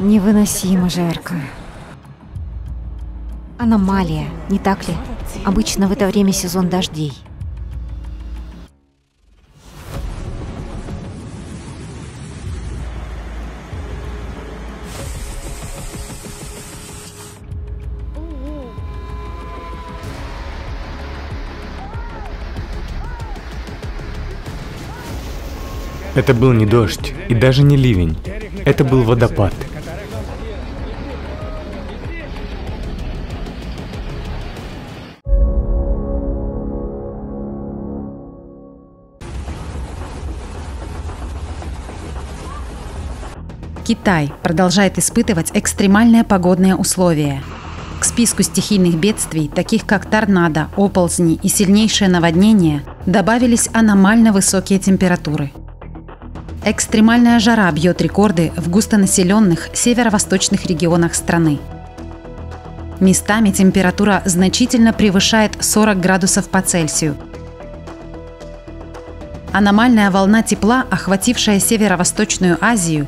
Невыносимо жарко. Аномалия, не так ли? Обычно в это время сезон дождей. Это был не дождь и даже не ливень. Это был водопад. Китай продолжает испытывать экстремальные погодные условия. К списку стихийных бедствий, таких как торнадо, оползни и сильнейшее наводнение, добавились аномально высокие температуры. Экстремальная жара бьет рекорды в густонаселенных северо-восточных регионах страны. Местами температура значительно превышает 40 градусов по Цельсию. Аномальная волна тепла, охватившая северо-восточную Азию,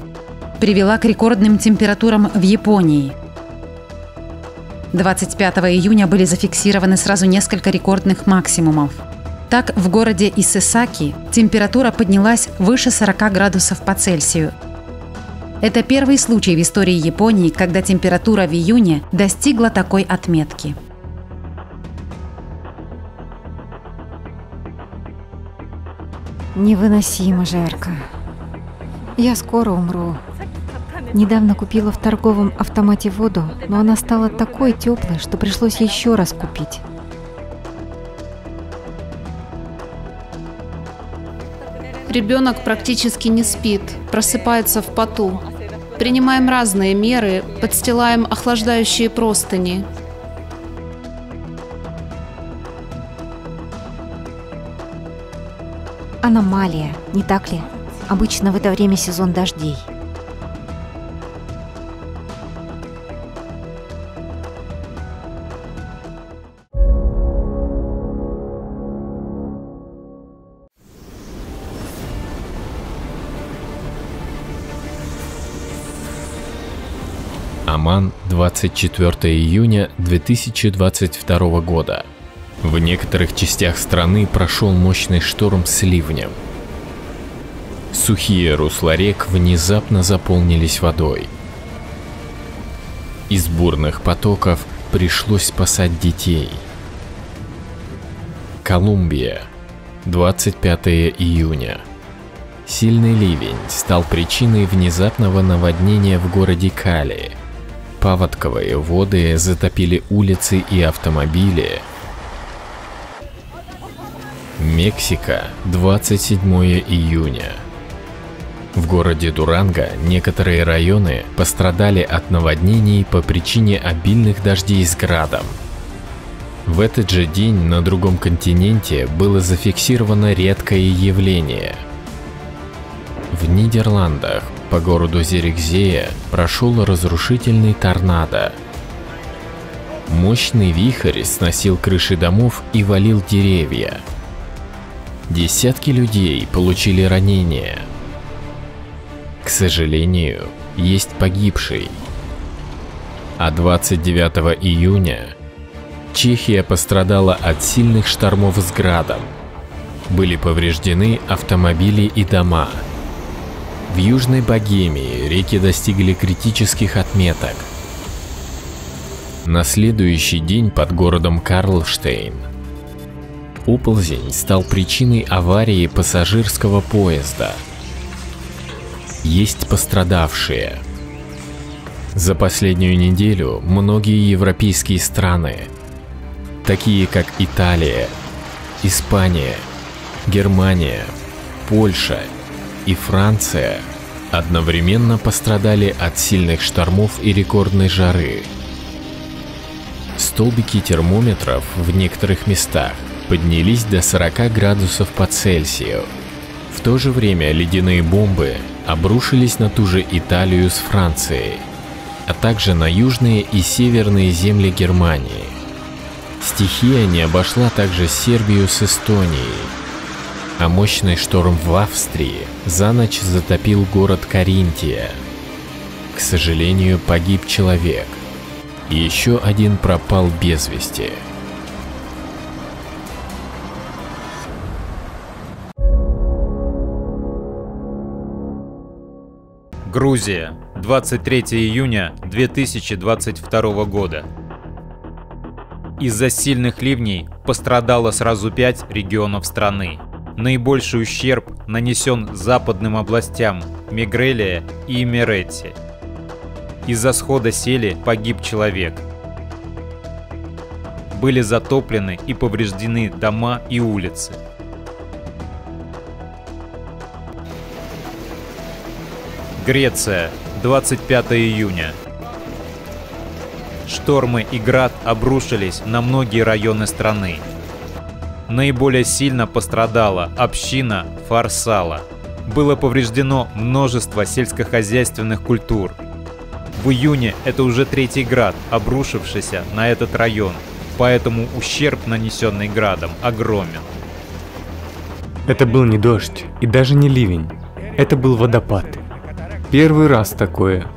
привела к рекордным температурам в Японии. 25 июня были зафиксированы сразу несколько рекордных максимумов. Так, в городе Исесаки температура поднялась выше 40 градусов по Цельсию. Это первый случай в истории Японии, когда температура в июне достигла такой отметки. Невыносимо жарко. Я скоро умру. Недавно купила в торговом автомате воду, но она стала такой теплой, что пришлось еще раз купить. Ребенок практически не спит, просыпается в поту. Принимаем разные меры, подстилаем охлаждающие простыни. Аномалия, не так ли? Обычно в это время сезон дождей. Оман, 24 июня 2022 года. В некоторых частях страны прошел мощный шторм с ливнем. Сухие русла рек внезапно заполнились водой. Из бурных потоков пришлось спасать детей. Колумбия, 25 июня. Сильный ливень стал причиной внезапного наводнения в городе Кали. Паводковые воды затопили улицы и автомобили. Мексика, 27 июня. В городе Дуранго некоторые районы пострадали от наводнений по причине обильных дождей с градом. В этот же день на другом континенте было зафиксировано редкое явление. В Нидерландах по городу Зерикзея прошел разрушительный торнадо. Мощный вихрь сносил крыши домов и валил деревья. Десятки людей получили ранения. К сожалению, есть погибший. А 29 июня Чехия пострадала от сильных штормов с градом. Были повреждены автомобили и дома. В Южной Богемии реки достигли критических отметок. На следующий день под городом Карлштейн оползень стал причиной аварии пассажирского поезда. Есть пострадавшие. За последнюю неделю многие европейские страны, такие как Италия, Испания, Германия, Польша и Франция одновременно пострадали от сильных штормов и рекордной жары. Столбики термометров в некоторых местах поднялись до 40 градусов по Цельсию. В то же время ледяные бомбы обрушились на ту же Италию с Францией, а также на южные и северные земли Германии. Стихия не обошла также Сербию с Эстонией, а мощный шторм в Австрии за ночь затопил город Каринтия. К сожалению, погиб человек. Еще один пропал без вести. Грузия, 23 июня 2022 года. Из-за сильных ливней пострадало сразу пять регионов страны. Наибольший ущерб нанесен западным областям Мигрелия и Меретти. Из-за схода сели погиб человек. Были затоплены и повреждены дома и улицы. Греция, 25 июня. Штормы и град обрушились на многие районы страны. Наиболее сильно пострадала община Фарсала. Было повреждено множество сельскохозяйственных культур. В июне это уже третий град, обрушившийся на этот район, поэтому ущерб, нанесенный градом, огромен. Это был не дождь и даже не ливень. Это был водопад. Первый раз такое.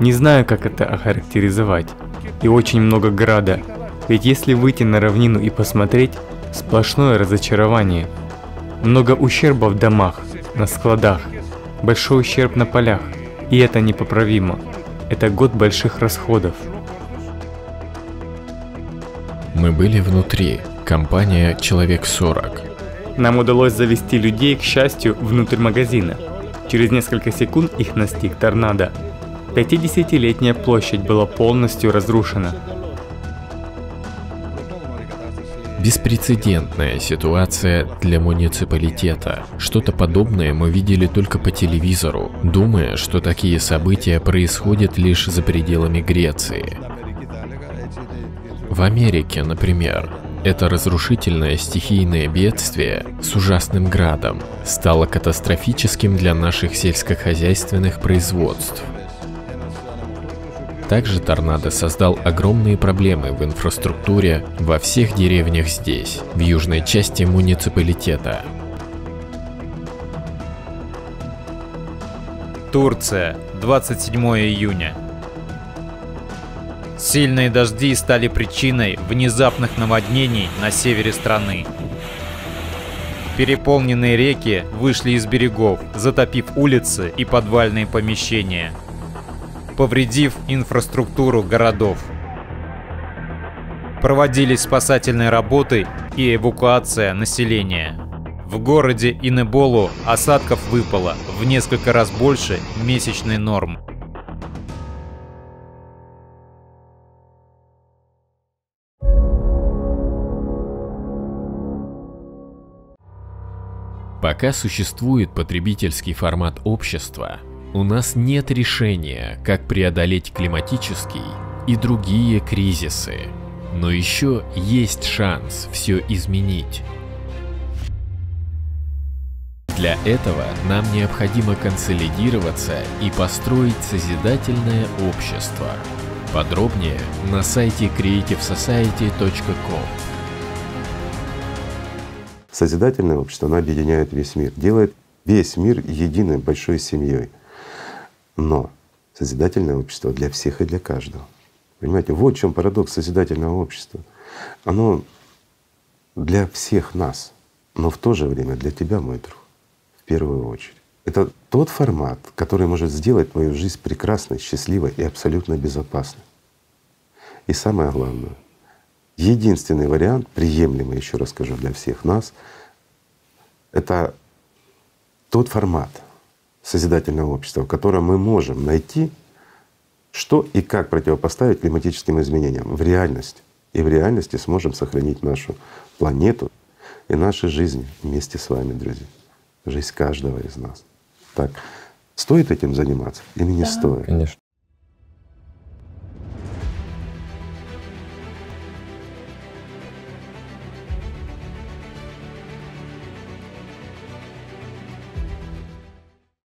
Не знаю, как это охарактеризовать. И очень много града. Ведь если выйти на равнину и посмотреть, сплошное разочарование. Много ущерба в домах, на складах, большой ущерб на полях. И это непоправимо. Это год больших расходов. Мы были внутри. Компания «Человек 40». Нам удалось завести людей, к счастью, внутрь магазина. Через несколько секунд их настиг торнадо. 50-летняя площадь была полностью разрушена. Беспрецедентная ситуация для муниципалитета. Что-то подобное мы видели только по телевизору, думая, что такие события происходят лишь за пределами Греции. В Америке, например, это разрушительное стихийное бедствие с ужасным градом стало катастрофическим для наших сельскохозяйственных производств. Также торнадо создал огромные проблемы в инфраструктуре во всех деревнях здесь, в южной части муниципалитета. Турция, 27 июня. Сильные дожди стали причиной внезапных наводнений на севере страны. Переполненные реки вышли из берегов, затопив улицы и подвальные помещения, повредив инфраструктуру городов. Проводились спасательные работы и эвакуация населения. В городе Инеболу осадков выпало в несколько раз больше месячной нормы. Пока существует потребительский формат общества, у нас нет решения, как преодолеть климатический и другие кризисы. Но еще есть шанс все изменить. Для этого нам необходимо консолидироваться и построить созидательное общество. Подробнее на сайте creativesociety.com. Созидательное общество, оно объединяет весь мир, делает весь мир единой большой семьей. Но созидательное общество для всех и для каждого. Понимаете, вот в чем парадокс созидательного общества. Оно для всех нас, но в то же время для тебя, мой друг, в первую очередь. Это тот формат, который может сделать твою жизнь прекрасной, счастливой и абсолютно безопасной. И самое главное, Единственный вариант, приемлемый, еще раз скажу, для всех нас, это тот формат созидательного общества, в котором мы можем найти, что и как противопоставить климатическим изменениям в реальности. И в реальности сможем сохранить нашу планету и наши жизни вместе с вами, друзья. Жизнь каждого из нас. Так, стоит этим заниматься или не Да. стоит? Конечно.